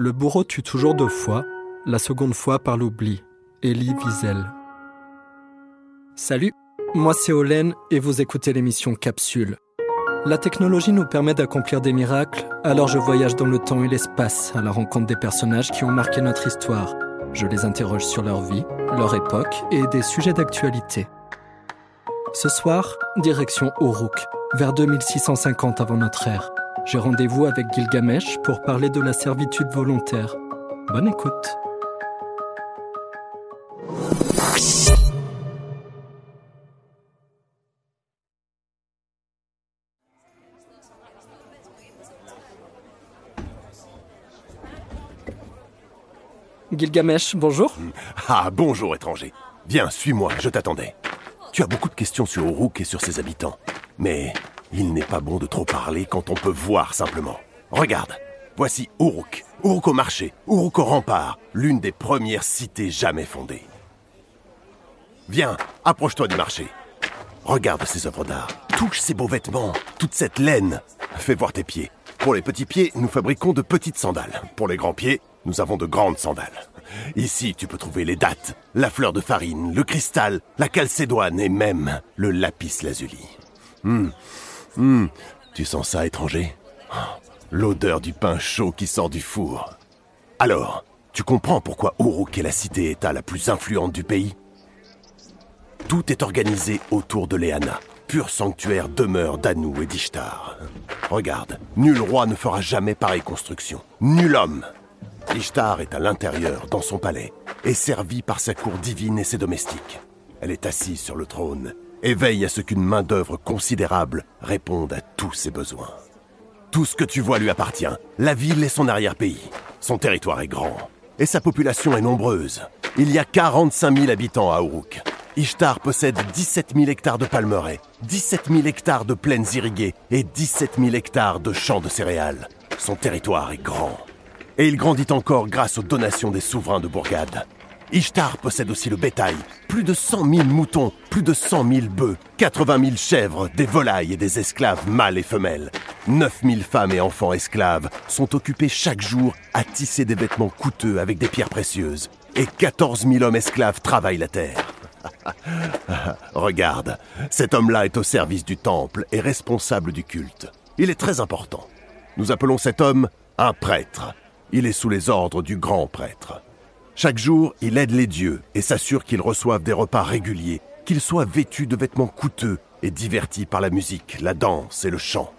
Le bourreau tue toujours deux fois, la seconde fois par l'oubli. Elie Wiesel. Salut, moi c'est Olen et vous écoutez l'émission Capsule. La technologie nous permet d'accomplir des miracles, alors je voyage dans le temps et l'espace à la rencontre des personnages qui ont marqué notre histoire. Je les interroge sur leur vie, leur époque et des sujets d'actualité. Ce soir, direction Uruk, vers 2650 avant notre ère. J'ai rendez-vous avec Gilgamesh pour parler de la servitude volontaire. Bonne écoute. Gilgamesh, bonjour. Ah, bonjour étranger. Viens, suis-moi, je t'attendais. Tu as beaucoup de questions sur Uruk et sur ses habitants. Mais il n'est pas bon de trop parler quand on peut voir simplement. Regarde, voici Uruk. Uruk au marché, Uruk au rempart, l'une des premières cités jamais fondées. Viens, approche-toi du marché. Regarde ces œuvres d'art. Touche ces beaux vêtements, toute cette laine. Fais voir tes pieds. Pour les petits pieds, nous fabriquons de petites sandales. Pour les grands pieds, nous avons de grandes sandales. Ici, tu peux trouver les dattes, la fleur de farine, le cristal, la calcédoine et même le lapis lazuli. Hum, hum, tu sens ça, étranger? L'odeur du pain chaud qui sort du four. Alors, tu comprends pourquoi Uruk est la cité-État la plus influente du pays? Tout est organisé autour de Léana, pur sanctuaire demeure d'Anou et d'Ishtar. Regarde, nul roi ne fera jamais pareille construction. Nul homme Ishtar est à l'intérieur, dans son palais, et servie par sa cour divine et ses domestiques. Elle est assise sur le trône et veille à ce qu'une main-d'œuvre considérable réponde à tous ses besoins. Tout ce que tu vois lui appartient, la ville et son arrière-pays. Son territoire est grand, et sa population est nombreuse. Il y a 45 000 habitants à Uruk. Ishtar possède 17 000 hectares de palmeraies, 17 000 hectares de plaines irriguées et 17 000 hectares de champs de céréales. Son territoire est grand. Et il grandit encore grâce aux donations des souverains de Bourgade. Ishtar possède aussi le bétail. Plus de 100 000 moutons, plus de 100 000 bœufs, 80 000 chèvres, des volailles et des esclaves mâles et femelles. 9 000 femmes et enfants esclaves sont occupés chaque jour à tisser des vêtements coûteux avec des pierres précieuses. Et 14 000 hommes esclaves travaillent la terre. Regarde, cet homme-là est au service du temple et responsable du culte. Il est très important. Nous appelons cet homme un prêtre. Il est sous les ordres du grand prêtre. Chaque jour, il aide les dieux et s'assure qu'ils reçoivent des repas réguliers, qu'ils soient vêtus de vêtements coûteux et divertis par la musique, la danse et le chant.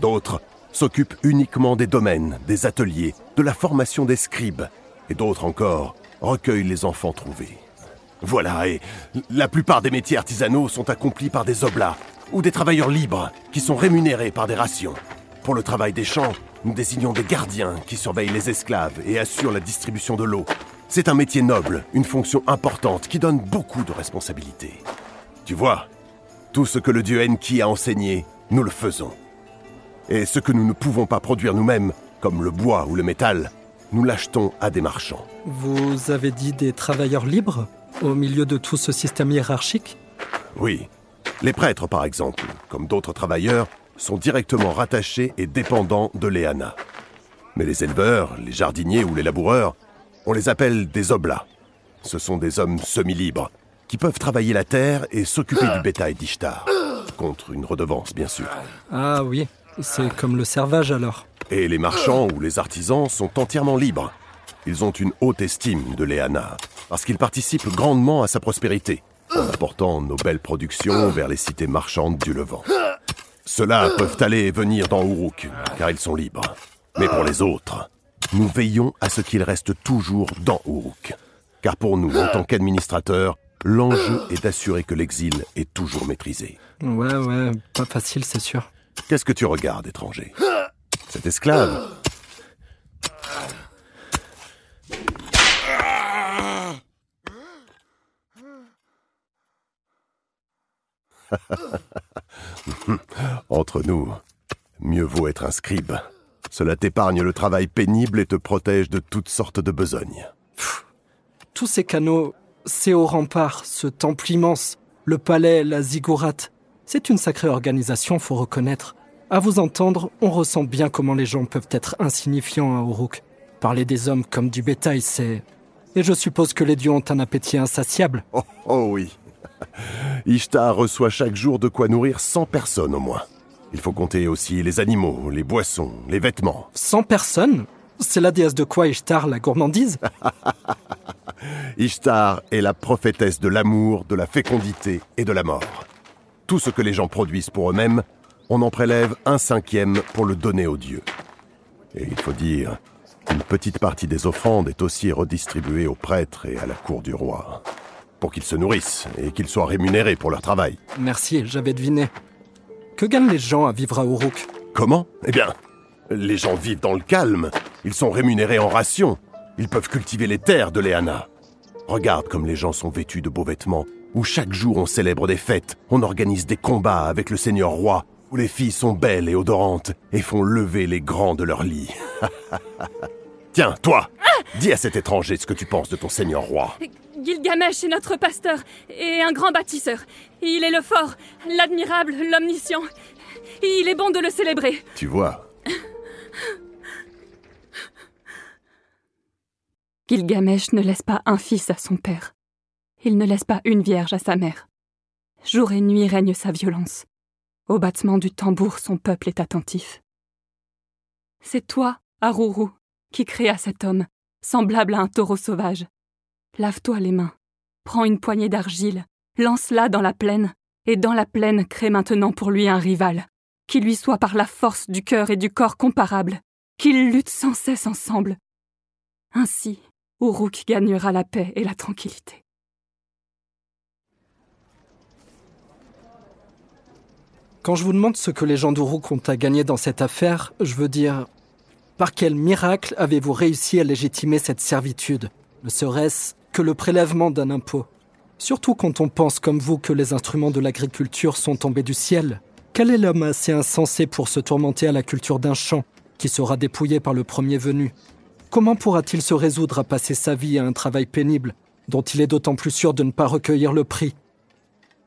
D'autres s'occupent uniquement des domaines, des ateliers, de la formation des scribes, et d'autres encore recueillent les enfants trouvés. Voilà, et la plupart des métiers artisanaux sont accomplis par des oblats ou des travailleurs libres qui sont rémunérés par des rations. Pour le travail des champs, nous désignons des gardiens qui surveillent les esclaves et assurent la distribution de l'eau. C'est un métier noble, une fonction importante qui donne beaucoup de responsabilités. Tu vois, tout ce que le dieu Enki a enseigné, nous le faisons. Et ce que nous ne pouvons pas produire nous-mêmes, comme le bois ou le métal, nous l'achetons à des marchands. Vous avez dit des travailleurs libres au milieu de tout ce système hiérarchique? Oui. Les prêtres, par exemple, comme d'autres travailleurs, sont directement rattachés et dépendants de Léana. Mais les éleveurs, les jardiniers ou les laboureurs, on les appelle des oblats. Ce sont des hommes semi-libres qui peuvent travailler la terre et s'occuper du bétail d'Ishtar. Contre une redevance, bien sûr. Ah oui, c'est comme le servage alors. Et les marchands ou les artisans sont entièrement libres. Ils ont une haute estime de Léana, parce qu'ils participent grandement à sa prospérité, en apportant nos belles productions vers les cités marchandes du Levant. Ceux-là peuvent aller et venir dans Uruk, car ils sont libres. Mais pour les autres, nous veillons à ce qu'ils restent toujours dans Uruk. Car pour nous, en tant qu'administrateurs, l'enjeu est d'assurer que l'exil est toujours maîtrisé. Ouais, ouais, pas facile, c'est sûr. Qu'est-ce que tu regardes, étranger? Cet esclave? Entre nous, mieux vaut être un scribe. Cela t'épargne le travail pénible et te protège de toutes sortes de besognes. Tous ces canaux, ces hauts remparts, ce temple immense, le palais, la ziggourate, c'est une sacrée organisation, faut reconnaître. À vous entendre, on ressent bien comment les gens peuvent être insignifiants à Uruk. Parler des hommes comme du bétail, c'est... Et je suppose que les dieux ont un appétit insatiable. Oh, oh oui. Ishtar reçoit chaque jour de quoi nourrir 100 personnes au moins. Il faut compter aussi les animaux, les boissons, les vêtements. 100 personnes C'est la déesse de quoi Ishtar, la gourmandise Ishtar est la prophétesse de l'amour, de la fécondité et de la mort. Tout ce que les gens produisent pour eux-mêmes, on en prélève un cinquième pour le donner aux dieux. Et il faut dire, une petite partie des offrandes est aussi redistribuée aux prêtres et à la cour du roi, pour qu'ils se nourrissent et qu'ils soient rémunérés pour leur travail. Merci, j'avais deviné. Que gagnent les gens à vivre à Uruk Comment Eh bien, les gens vivent dans le calme. Ils sont rémunérés en rations. Ils peuvent cultiver les terres de Léana. Regarde comme les gens sont vêtus de beaux vêtements, où chaque jour on célèbre des fêtes, on organise des combats avec le Seigneur roi, où les filles sont belles et odorantes et font lever les grands de leur lit. Tiens, toi, dis à cet étranger ce que tu penses de ton Seigneur roi. Gilgamesh est notre pasteur et un grand bâtisseur. Il est le fort, l'admirable, l'omniscient. Il est bon de le célébrer. Tu vois. Gilgamesh ne laisse pas un fils à son père. Il ne laisse pas une vierge à sa mère. Jour et nuit règne sa violence. Au battement du tambour, son peuple est attentif. C'est toi, Aruru, qui créa cet homme, semblable à un taureau sauvage. Lave-toi les mains, prends une poignée d'argile, lance-la dans la plaine, et dans la plaine crée maintenant pour lui un rival, qui lui soit par la force du cœur et du corps comparable, qu'ils luttent sans cesse ensemble. Ainsi, Uruk gagnera la paix et la tranquillité. Quand je vous demande ce que les gens d'Uruk ont à gagner dans cette affaire, je veux dire, par quel miracle avez-vous réussi à légitimer cette servitude? Ne serait-ce le prélèvement d'un impôt Surtout quand on pense comme vous que les instruments de l'agriculture sont tombés du ciel. Quel est l'homme assez insensé pour se tourmenter à la culture d'un champ, qui sera dépouillé par le premier venu? Comment pourra-t-il se résoudre à passer sa vie à un travail pénible, dont il est d'autant plus sûr de ne pas recueillir le prix?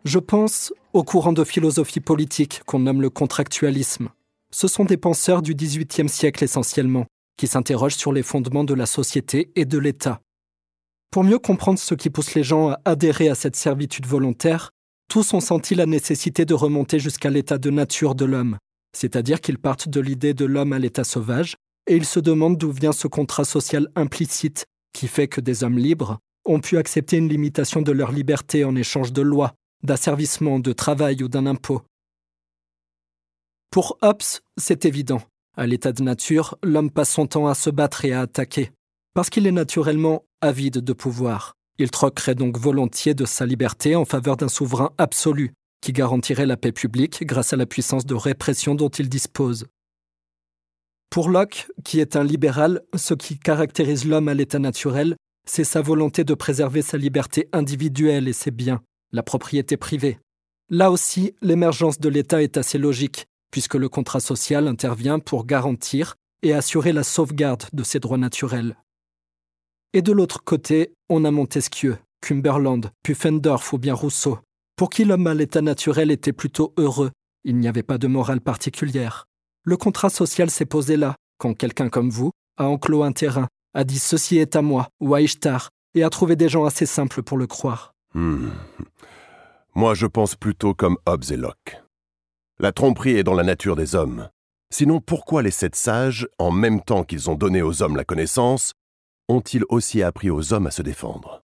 Je pense au courant de philosophie politique qu'on nomme le contractualisme. Ce sont des penseurs du XVIIIe siècle essentiellement, qui s'interrogent sur les fondements de la société et de l'État. Pour mieux comprendre ce qui pousse les gens à adhérer à cette servitude volontaire, tous ont senti la nécessité de remonter jusqu'à l'état de nature de l'homme, c'est-à-dire qu'ils partent de l'idée de l'homme à l'état sauvage, et ils se demandent d'où vient ce contrat social implicite qui fait que des hommes libres ont pu accepter une limitation de leur liberté en échange de lois, d'asservissement, de travail ou d'un impôt. Pour Hobbes, c'est évident. À l'état de nature, l'homme passe son temps à se battre et à attaquer, parce qu'il est naturellement avide de pouvoir. Il troquerait donc volontiers de sa liberté en faveur d'un souverain absolu, qui garantirait la paix publique grâce à la puissance de répression dont il dispose. Pour Locke, qui est un libéral, ce qui caractérise l'homme à l'état naturel, c'est sa volonté de préserver sa liberté individuelle et ses biens, la propriété privée. Là aussi, l'émergence de l'État est assez logique, puisque le contrat social intervient pour garantir et assurer la sauvegarde de ses droits naturels. Et de l'autre côté, on a Montesquieu, Cumberland, Pufendorf ou bien Rousseau, pour qui l'homme à l'état naturel était plutôt heureux, il n'y avait pas de morale particulière. Le contrat social s'est posé là, quand quelqu'un comme vous a enclos un terrain, a dit ceci est à moi ou à Ishtar, et a trouvé des gens assez simples pour le croire. Hmm. Moi, je pense plutôt comme Hobbes et Locke. La tromperie est dans la nature des hommes. Sinon, pourquoi les sept sages, en même temps qu'ils ont donné aux hommes la connaissance, ont-ils aussi appris aux hommes à se défendre?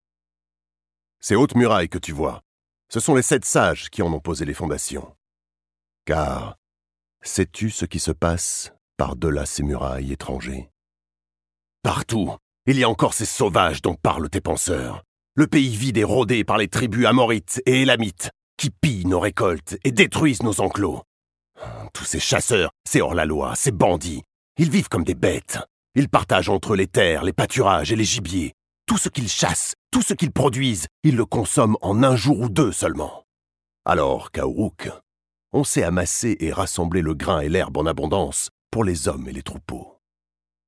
Ces hautes murailles que tu vois, ce sont les sept sages qui en ont posé les fondations. Car, sais-tu ce qui se passe par-delà ces murailles étrangers? Partout, il y a encore ces sauvages dont parlent tes penseurs. Le pays vide et rôdé par les tribus amorites et élamites, qui pillent nos récoltes et détruisent nos enclos. Tous ces chasseurs, ces hors-la-loi, ces bandits, ils vivent comme des bêtes. Ils partagent entre les terres, les pâturages et les gibiers. Tout ce qu'ils chassent, tout ce qu'ils produisent, ils le consomment en un jour ou deux seulement. Alors qu'à on sait amasser et rassembler le grain et l'herbe en abondance pour les hommes et les troupeaux.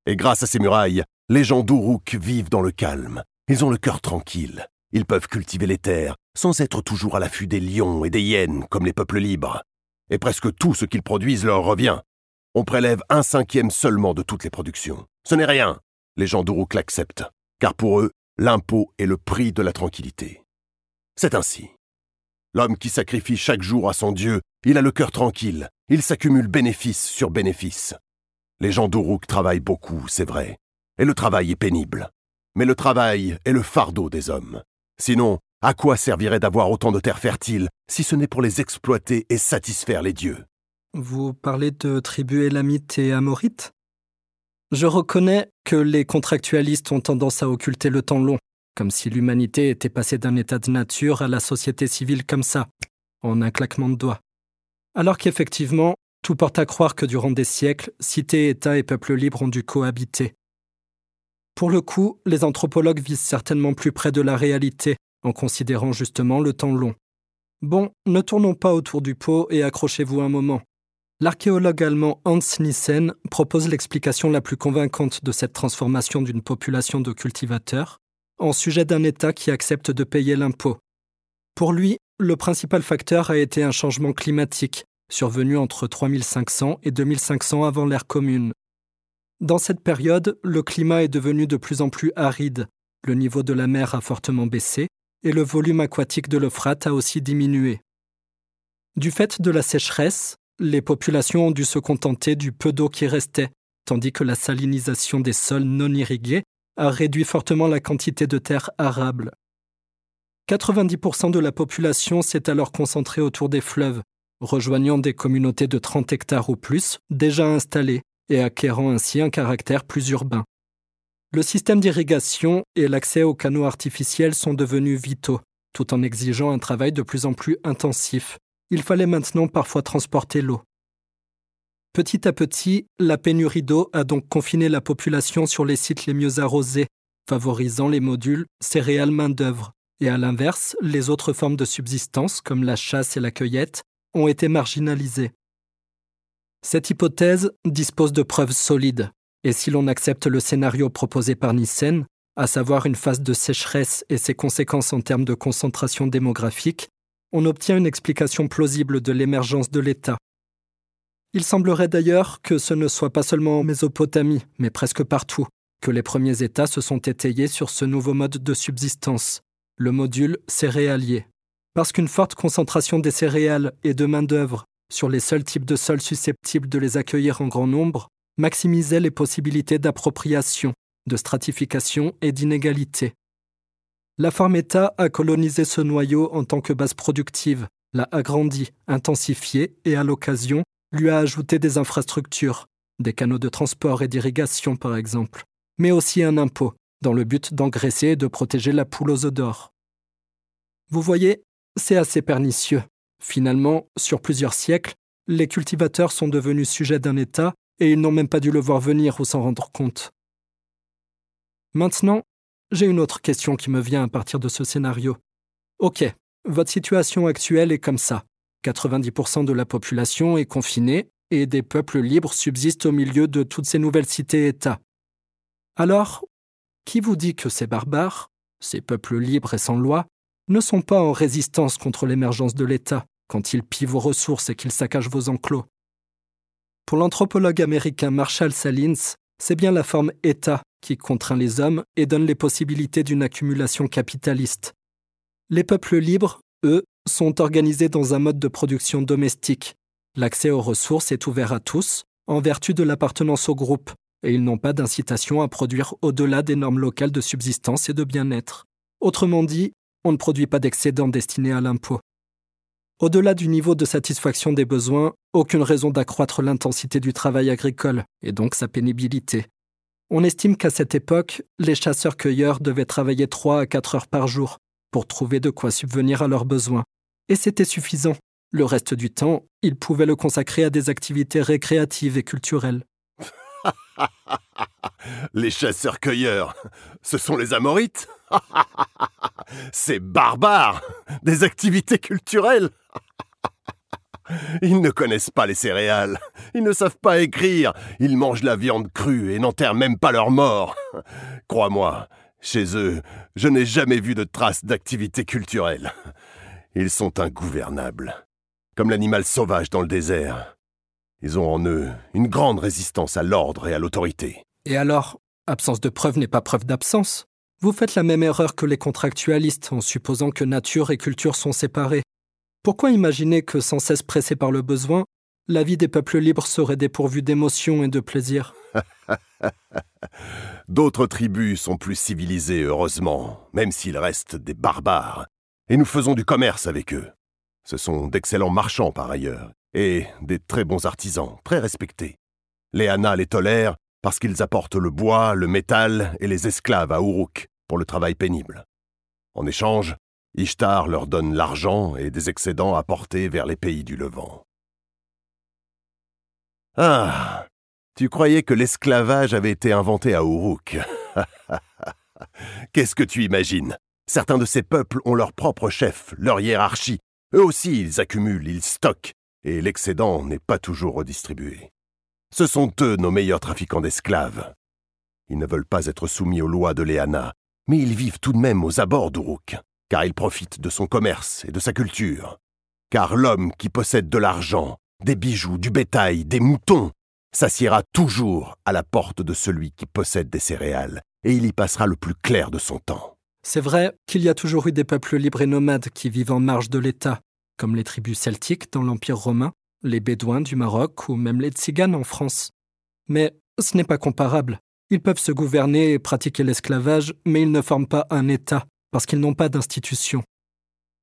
Et grâce à ces murailles, les gens d'Uruk vivent dans le calme, ils ont le cœur tranquille. Ils peuvent cultiver les terres sans être toujours à l'affût des lions et des hyènes comme les peuples libres. Et presque tout ce qu'ils produisent leur revient. On prélève un cinquième seulement de toutes les productions. Ce n'est rien. les gens d'Uruk l'acceptent, car pour eux, l'impôt est le prix de la tranquillité. C'est ainsi. L'homme qui sacrifie chaque jour à son Dieu, il a le cœur tranquille, il s'accumule bénéfice sur bénéfice. Les gens d'Uruk travaillent beaucoup, c'est vrai, et le travail est pénible. Mais le travail est le fardeau des hommes. Sinon, à quoi servirait d'avoir autant de terres fertiles si ce n'est pour les exploiter et satisfaire les dieux? Vous parlez de tribus élamites et amorites Je reconnais que les contractualistes ont tendance à occulter le temps long, comme si l'humanité était passée d'un état de nature à la société civile comme ça, en un claquement de doigts. Alors qu'effectivement, tout porte à croire que durant des siècles, cités, États et peuples libres ont dû cohabiter. Pour le coup, les anthropologues visent certainement plus près de la réalité, en considérant justement le temps long. Bon, ne tournons pas autour du pot et accrochez-vous un moment. L'archéologue allemand Hans Nissen propose l'explication la plus convaincante de cette transformation d'une population de cultivateurs en sujet d'un État qui accepte de payer l'impôt. Pour lui, le principal facteur a été un changement climatique, survenu entre 3500 et 2500 avant l'ère commune. Dans cette période, le climat est devenu de plus en plus aride, le niveau de la mer a fortement baissé et le volume aquatique de l'Euphrate a aussi diminué. Du fait de la sécheresse, les populations ont dû se contenter du peu d'eau qui restait, tandis que la salinisation des sols non irrigués a réduit fortement la quantité de terre arable. 90% de la population s'est alors concentrée autour des fleuves, rejoignant des communautés de 30 hectares ou plus déjà installées et acquérant ainsi un caractère plus urbain. Le système d'irrigation et l'accès aux canaux artificiels sont devenus vitaux, tout en exigeant un travail de plus en plus intensif. Il fallait maintenant parfois transporter l'eau. Petit à petit, la pénurie d'eau a donc confiné la population sur les sites les mieux arrosés, favorisant les modules céréales main-d'œuvre, et à l'inverse, les autres formes de subsistance, comme la chasse et la cueillette, ont été marginalisées. Cette hypothèse dispose de preuves solides, et si l'on accepte le scénario proposé par Nissen, à savoir une phase de sécheresse et ses conséquences en termes de concentration démographique, on obtient une explication plausible de l'émergence de l'État. Il semblerait d'ailleurs que ce ne soit pas seulement en Mésopotamie, mais presque partout, que les premiers États se sont étayés sur ce nouveau mode de subsistance, le module céréalier. Parce qu'une forte concentration des céréales et de main-d'œuvre sur les seuls types de sols susceptibles de les accueillir en grand nombre maximisait les possibilités d'appropriation, de stratification et d'inégalité. La forme État a colonisé ce noyau en tant que base productive, l'a agrandi, intensifié et à l'occasion lui a ajouté des infrastructures, des canaux de transport et d'irrigation par exemple, mais aussi un impôt, dans le but d'engraisser et de protéger la poule aux œufs d'or. Vous voyez, c'est assez pernicieux. Finalement, sur plusieurs siècles, les cultivateurs sont devenus sujets d'un État et ils n'ont même pas dû le voir venir ou s'en rendre compte. Maintenant, j'ai une autre question qui me vient à partir de ce scénario. Ok, votre situation actuelle est comme ça. 90% de la population est confinée et des peuples libres subsistent au milieu de toutes ces nouvelles cités-États. Alors, qui vous dit que ces barbares, ces peuples libres et sans loi, ne sont pas en résistance contre l'émergence de l'État quand ils pillent vos ressources et qu'ils saccagent vos enclos? Pour l'anthropologue américain Marshall Salins, c'est bien la forme État qui contraint les hommes et donne les possibilités d'une accumulation capitaliste. Les peuples libres, eux, sont organisés dans un mode de production domestique. L'accès aux ressources est ouvert à tous, en vertu de l'appartenance au groupe, et ils n'ont pas d'incitation à produire au-delà des normes locales de subsistance et de bien-être. Autrement dit, on ne produit pas d'excédents destinés à l'impôt. Au-delà du niveau de satisfaction des besoins, aucune raison d'accroître l'intensité du travail agricole, et donc sa pénibilité. On estime qu'à cette époque, les chasseurs-cueilleurs devaient travailler 3 à 4 heures par jour pour trouver de quoi subvenir à leurs besoins. Et c'était suffisant. Le reste du temps, ils pouvaient le consacrer à des activités récréatives et culturelles. les chasseurs-cueilleurs, ce sont les Amorites? C'est barbare Des activités culturelles Ils ne connaissent pas les céréales, ils ne savent pas écrire, ils mangent la viande crue et n'enterrent même pas leurs morts. Crois-moi, chez eux, je n'ai jamais vu de traces d'activité culturelle. Ils sont ingouvernables, comme l'animal sauvage dans le désert. Ils ont en eux une grande résistance à l'ordre et à l'autorité. Et alors, absence de preuve n'est pas preuve d'absence. Vous faites la même erreur que les contractualistes en supposant que nature et culture sont séparées. Pourquoi imaginer que, sans cesse pressé par le besoin, la vie des peuples libres serait dépourvue d'émotion et de plaisir? D'autres tribus sont plus civilisées, heureusement, même s'ils restent des barbares, et nous faisons du commerce avec eux. Ce sont d'excellents marchands par ailleurs, et des très bons artisans, très respectés. Les les tolèrent parce qu'ils apportent le bois, le métal et les esclaves à Uruk pour le travail pénible. En échange, Ishtar leur donne l'argent et des excédents apportés vers les pays du Levant. Ah, tu croyais que l'esclavage avait été inventé à Uruk. Qu'est-ce que tu imagines? Certains de ces peuples ont leur propre chef, leur hiérarchie. Eux aussi, ils accumulent, ils stockent, et l'excédent n'est pas toujours redistribué. Ce sont eux nos meilleurs trafiquants d'esclaves. Ils ne veulent pas être soumis aux lois de Léana, mais ils vivent tout de même aux abords d'Uruk, car ils profitent de son commerce et de sa culture. Car l'homme qui possède de l'argent, des bijoux, du bétail, des moutons, s'assiera toujours à la porte de celui qui possède des céréales, et il y passera le plus clair de son temps. C'est vrai qu'il y a toujours eu des peuples libres et nomades qui vivent en marge de l'État, comme les tribus celtiques dans l'Empire romain, les Bédouins du Maroc ou même les Tziganes en France. Mais ce n'est pas comparable. Ils peuvent se gouverner et pratiquer l'esclavage, mais ils ne forment pas un État, parce qu'ils n'ont pas d'institution.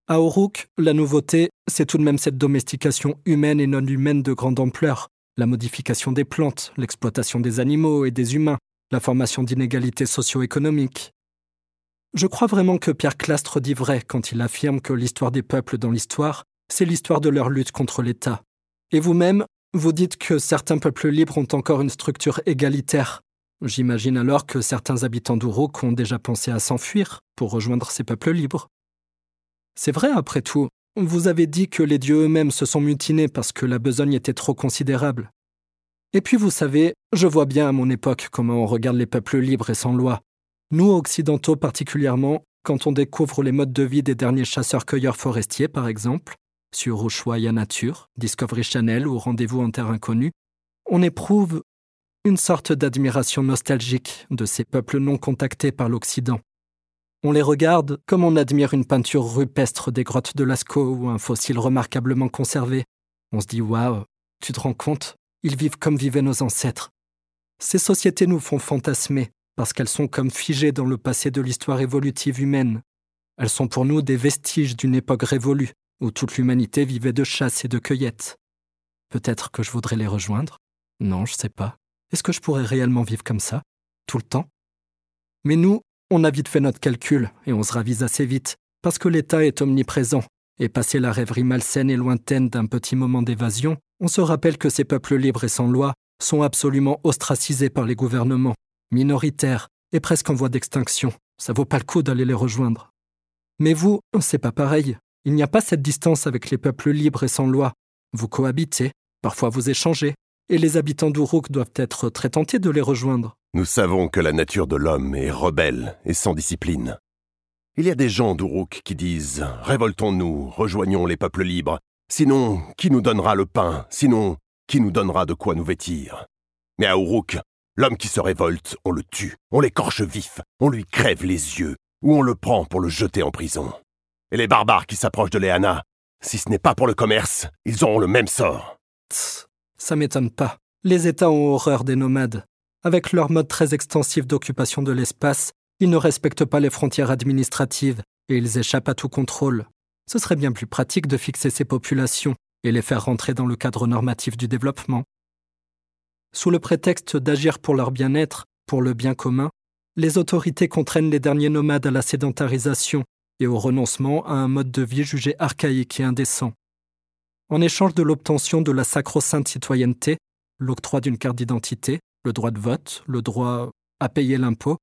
À Uruk, la nouveauté, c'est tout de même cette domestication humaine et non humaine de grande ampleur, la modification des plantes, l'exploitation des animaux et des humains, la formation d'inégalités socio-économiques. Je crois vraiment que Pierre Clastre dit vrai quand il affirme que l'histoire des peuples dans l'histoire, c'est l'histoire de leur lutte contre l'État, et vous-même, vous dites que certains peuples libres ont encore une structure égalitaire. J'imagine alors que certains habitants d'Uruk ont déjà pensé à s'enfuir pour rejoindre ces peuples libres. C'est vrai, après tout, vous avez dit que les dieux eux-mêmes se sont mutinés parce que la besogne était trop considérable. Et puis vous savez, je vois bien à mon époque comment on regarde les peuples libres et sans loi. Nous, occidentaux particulièrement, quand on découvre les modes de vie des derniers chasseurs-cueilleurs forestiers, par exemple, sur Ushuaïa Nature, Discovery Channel ou Rendez-vous en Terre Inconnue, on éprouve une sorte d'admiration nostalgique de ces peuples non contactés par l'Occident. On les regarde comme on admire une peinture rupestre des grottes de Lascaux ou un fossile remarquablement conservé. On se dit Waouh, tu te rends compte? Ils vivent comme vivaient nos ancêtres. Ces sociétés nous font fantasmer parce qu'elles sont comme figées dans le passé de l'histoire évolutive humaine. Elles sont pour nous des vestiges d'une époque révolue, où toute l'humanité vivait de chasse et de cueillette. Peut-être que je voudrais les rejoindre? Non, je sais pas. Est-ce que je pourrais réellement vivre comme ça, tout le temps? Mais nous, on a vite fait notre calcul et on se ravise assez vite, parce que l'État est omniprésent, et passé la rêverie malsaine et lointaine d'un petit moment d'évasion, on se rappelle que ces peuples libres et sans loi sont absolument ostracisés par les gouvernements, minoritaires et presque en voie d'extinction. Ça vaut pas le coup d'aller les rejoindre. Mais vous, c'est pas pareil. Il n'y a pas cette distance avec les peuples libres et sans loi. Vous cohabitez, parfois vous échangez, et les habitants d'Uruk doivent être très tentés de les rejoindre. Nous savons que la nature de l'homme est rebelle et sans discipline. Il y a des gens d'Uruk qui disent Révoltons-nous, rejoignons les peuples libres. Sinon, qui nous donnera le pain Sinon, qui nous donnera de quoi nous vêtir? Mais à Uruk, l'homme qui se révolte, on le tue, on l'écorche vif, on lui crève les yeux, ou on le prend pour le jeter en prison. Et les barbares qui s'approchent de Léana, si ce n'est pas pour le commerce, ils auront le même sort. Tss, ça m'étonne pas. Les États ont horreur des nomades. Avec leur mode très extensif d'occupation de l'espace, ils ne respectent pas les frontières administratives et ils échappent à tout contrôle. Ce serait bien plus pratique de fixer ces populations et les faire rentrer dans le cadre normatif du développement. Sous le prétexte d'agir pour leur bien-être, pour le bien commun, les autorités contraignent les derniers nomades à la sédentarisation et au renoncement à un mode de vie jugé archaïque et indécent. En échange de l'obtention de la sacro-sainte citoyenneté, l'octroi d'une carte d'identité, le droit de vote, le droit à payer l'impôt,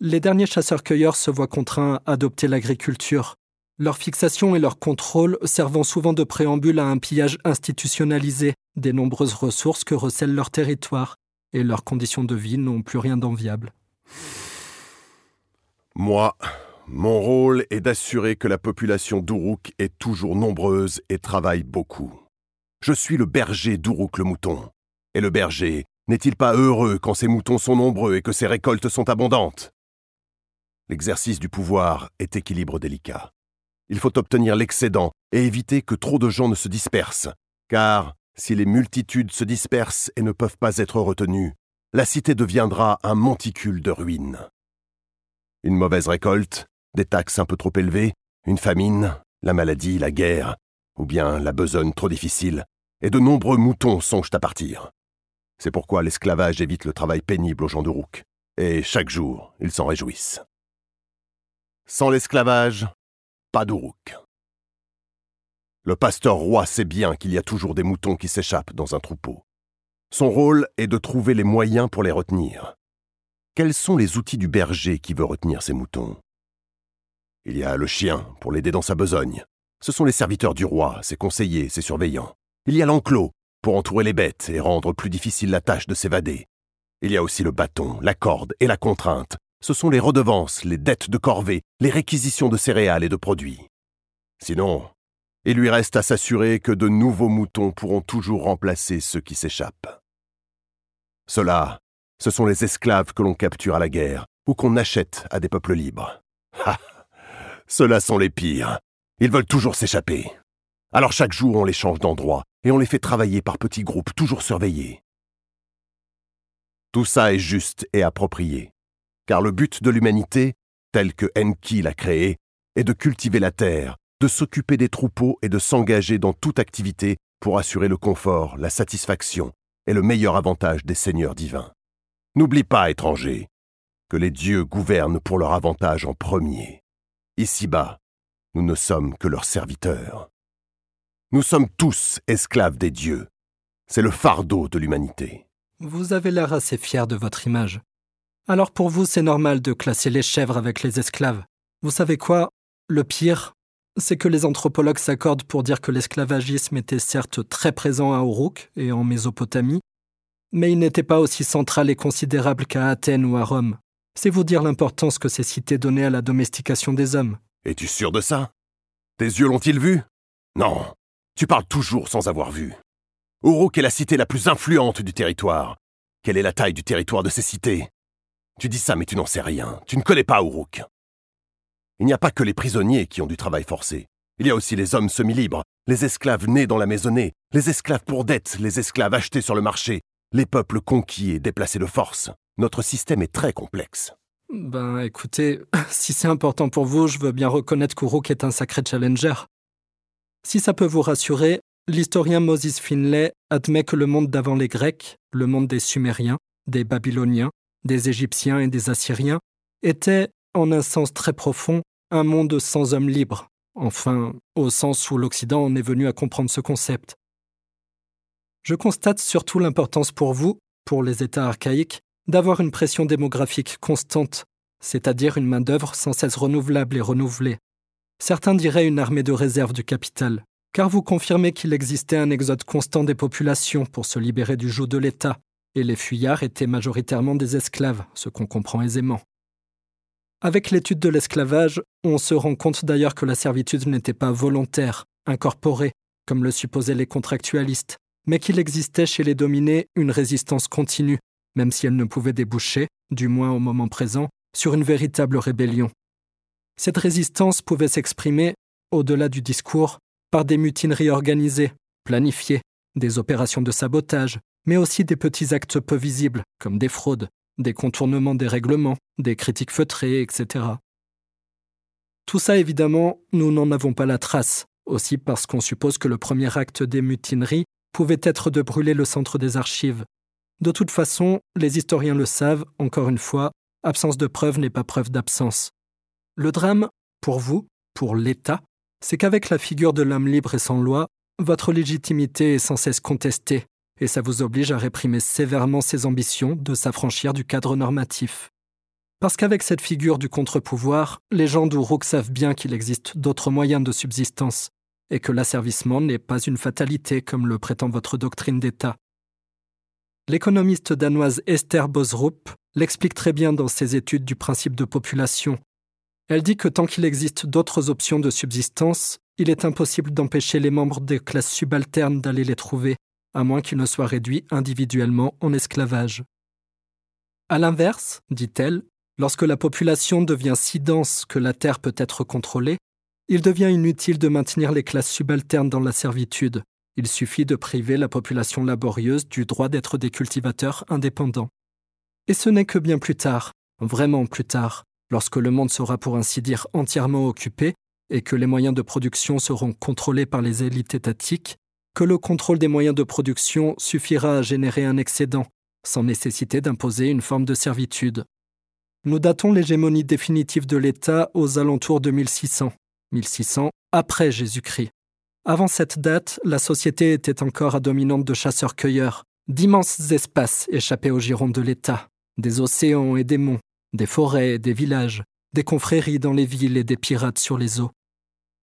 les derniers chasseurs-cueilleurs se voient contraints à adopter l'agriculture, leur fixation et leur contrôle servant souvent de préambule à un pillage institutionnalisé des nombreuses ressources que recèle leur territoire, et leurs conditions de vie n'ont plus rien d'enviable. Moi, mon rôle est d'assurer que la population d'Uruk est toujours nombreuse et travaille beaucoup. Je suis le berger d'Uruk le mouton. Et le berger N'est-il pas heureux quand ses moutons sont nombreux et que ses récoltes sont abondantes? L'exercice du pouvoir est équilibre délicat. Il faut obtenir l'excédent et éviter que trop de gens ne se dispersent, car si les multitudes se dispersent et ne peuvent pas être retenues, la cité deviendra un monticule de ruines. Une mauvaise récolte, des taxes un peu trop élevées, une famine, la maladie, la guerre, ou bien la besogne trop difficile, et de nombreux moutons songent à partir. C'est pourquoi l'esclavage évite le travail pénible aux gens de Rouk, et chaque jour, ils s'en réjouissent. Sans l'esclavage, pas d'Uruk. Le pasteur roi sait bien qu'il y a toujours des moutons qui s'échappent dans un troupeau. Son rôle est de trouver les moyens pour les retenir. Quels sont les outils du berger qui veut retenir ses moutons? Il y a le chien pour l'aider dans sa besogne. Ce sont les serviteurs du roi, ses conseillers, ses surveillants. Il y a l'enclos pour entourer les bêtes et rendre plus difficile la tâche de s'évader. Il y a aussi le bâton, la corde et la contrainte ce sont les redevances, les dettes de corvée, les réquisitions de céréales et de produits. Sinon, il lui reste à s'assurer que de nouveaux moutons pourront toujours remplacer ceux qui s'échappent. Ceux-là, ce sont les esclaves que l'on capture à la guerre ou qu'on achète à des peuples libres. Ceux-là sont les pires. Ils veulent toujours s'échapper. Alors chaque jour on les change d'endroit et on les fait travailler par petits groupes toujours surveillés. Tout ça est juste et approprié car le but de l'humanité, tel que Enki l'a créé, est de cultiver la terre, de s'occuper des troupeaux et de s'engager dans toute activité pour assurer le confort, la satisfaction et le meilleur avantage des seigneurs divins. N'oublie pas, étranger, que les dieux gouvernent pour leur avantage en premier. Ici-bas, nous ne sommes que leurs serviteurs. Nous sommes tous esclaves des dieux. C'est le fardeau de l'humanité. Vous avez l'air assez fier de votre image. Alors pour vous, c'est normal de classer les chèvres avec les esclaves. Vous savez quoi? Le pire, c'est que les anthropologues s'accordent pour dire que l'esclavagisme était certes très présent à Uruk et en Mésopotamie, mais il n'était pas aussi central et considérable qu'à Athènes ou à Rome. C'est vous dire l'importance que ces cités donnaient à la domestication des hommes. Es-tu sûr de ça? Tes yeux l'ont-ils vu? Non, tu parles toujours sans avoir vu. Uruk est la cité la plus influente du territoire. Quelle est la taille du territoire de ces cités? Tu dis ça, mais tu n'en sais rien. Tu ne connais pas Uruk. Il n'y a pas que les prisonniers qui ont du travail forcé. Il y a aussi les hommes semi-libres, les esclaves nés dans la maisonnée, les esclaves pour dette, les esclaves achetés sur le marché, les peuples conquis et déplacés de force. Notre système est très complexe. Ben écoutez, si c'est important pour vous, je veux bien reconnaître qu'Uruk est un sacré challenger. Si ça peut vous rassurer, l'historien Moses Finlay admet que le monde d'avant les Grecs, le monde des Sumériens, des Babyloniens, des Égyptiens et des Assyriens, était, en un sens très profond, un monde sans hommes libres, enfin, au sens où l'Occident en est venu à comprendre ce concept. Je constate surtout l'importance pour vous, pour les États archaïques, d'avoir une pression démographique constante, c'est-à-dire une main-d'œuvre sans cesse renouvelable et renouvelée. Certains diraient une armée de réserve du capital, car vous confirmez qu'il existait un exode constant des populations pour se libérer du joug de l'État, et les fuyards étaient majoritairement des esclaves, ce qu'on comprend aisément. Avec l'étude de l'esclavage, on se rend compte d'ailleurs que la servitude n'était pas volontaire, incorporée, comme le supposaient les contractualistes, mais qu'il existait chez les dominés une résistance continue, même si elle ne pouvait déboucher, du moins au moment présent, sur une véritable rébellion. Cette résistance pouvait s'exprimer, au-delà du discours, par des mutineries organisées, planifiées, des opérations de sabotage, mais aussi des petits actes peu visibles, comme des fraudes, des contournements des règlements, des critiques feutrées, etc. Tout ça, évidemment, nous n'en avons pas la trace, aussi parce qu'on suppose que le premier acte des mutineries pouvait être de brûler le centre des archives. De toute façon, les historiens le savent, encore une fois, absence de preuve n'est pas preuve d'absence. Le drame, pour vous, pour l'État, c'est qu'avec la figure de l'homme libre et sans loi, votre légitimité est sans cesse contestée, et ça vous oblige à réprimer sévèrement ses ambitions de s'affranchir du cadre normatif. Parce qu'avec cette figure du contre-pouvoir, les gens d'Uruk savent bien qu'il existe d'autres moyens de subsistance, et que l'asservissement n'est pas une fatalité comme le prétend votre doctrine d'État. L'économiste danoise Esther Bosrup l'explique très bien dans ses études du principe de population. Elle dit que tant qu'il existe d'autres options de subsistance, il est impossible d'empêcher les membres des classes subalternes d'aller les trouver, à moins qu'ils ne soient réduits individuellement en esclavage. À l'inverse, dit-elle, lorsque la population devient si dense que la terre peut être contrôlée, il devient inutile de maintenir les classes subalternes dans la servitude. Il suffit de priver la population laborieuse du droit d'être des cultivateurs indépendants. Et ce n'est que bien plus tard, vraiment plus tard, lorsque le monde sera pour ainsi dire entièrement occupé et que les moyens de production seront contrôlés par les élites étatiques, que le contrôle des moyens de production suffira à générer un excédent, sans nécessité d'imposer une forme de servitude. Nous datons l'hégémonie définitive de l'État aux alentours de 1600, 1600 après Jésus-Christ. Avant cette date, la société était encore à dominante de chasseurs-cueilleurs, d'immenses espaces échappés aux girondes de l'État, des océans et des monts, des forêts et des villages, des confréries dans les villes et des pirates sur les eaux.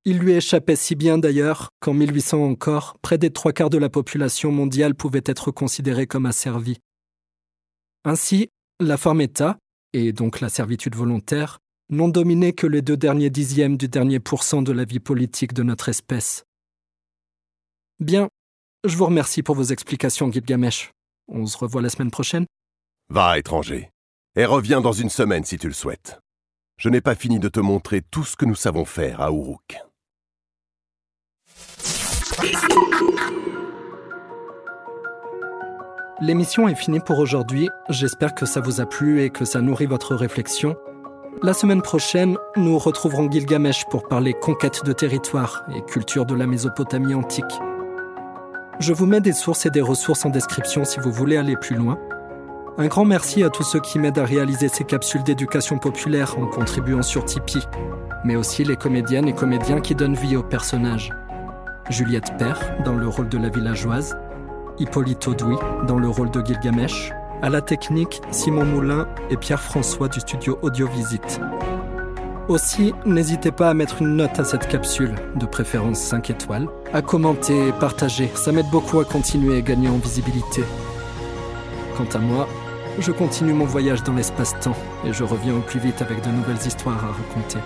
Il lui échappait si bien d'ailleurs qu'en 1800 encore, près des trois quarts de la population mondiale pouvait être considérée comme asservie. Ainsi, la forme État, et donc la servitude volontaire, n'ont dominé que les deux derniers dixièmes du dernier pourcent de la vie politique de notre espèce. Bien, je vous remercie pour vos explications, Gilgamesh. On se revoit la semaine prochaine Va, étranger, et reviens dans une semaine si tu le souhaites. Je n'ai pas fini de te montrer tout ce que nous savons faire à Uruk. L'émission est finie pour aujourd'hui. J'espère que ça vous a plu et que ça nourrit votre réflexion. La semaine prochaine, nous retrouverons Gilgamesh pour parler conquête de territoire et culture de la Mésopotamie antique. Je vous mets des sources et des ressources en description si vous voulez aller plus loin. Un grand merci à tous ceux qui m'aident à réaliser ces capsules d'éducation populaire en contribuant sur Tipeee, mais aussi les comédiennes et comédiens qui donnent vie aux personnages. Juliette Père dans le rôle de la villageoise, Hippolyte Audouy dans le rôle de Gilgamesh, à la technique Simon Moulin et Pierre-François du studio Audiovisite. Aussi, n'hésitez pas à mettre une note à cette capsule, de préférence 5 étoiles, à commenter et partager, ça m'aide beaucoup à continuer et gagner en visibilité. Quant à moi, je continue mon voyage dans l'espace-temps et je reviens au plus vite avec de nouvelles histoires à raconter.